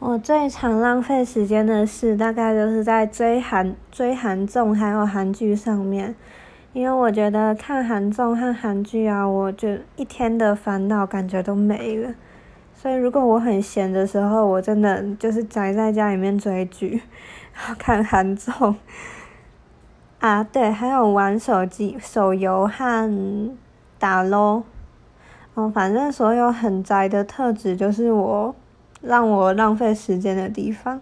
我最常浪费时间的事，大概就是在追韩、追韩综还有韩剧上面。因为我觉得看韩综和韩剧啊，我就一天的烦恼感觉都没了。所以如果我很闲的时候，我真的就是宅在家里面追剧，然 后看韩综。啊，对，还有玩手机、手游和打 LO。哦，反正所有很宅的特质，就是我。让我浪费时间的地方。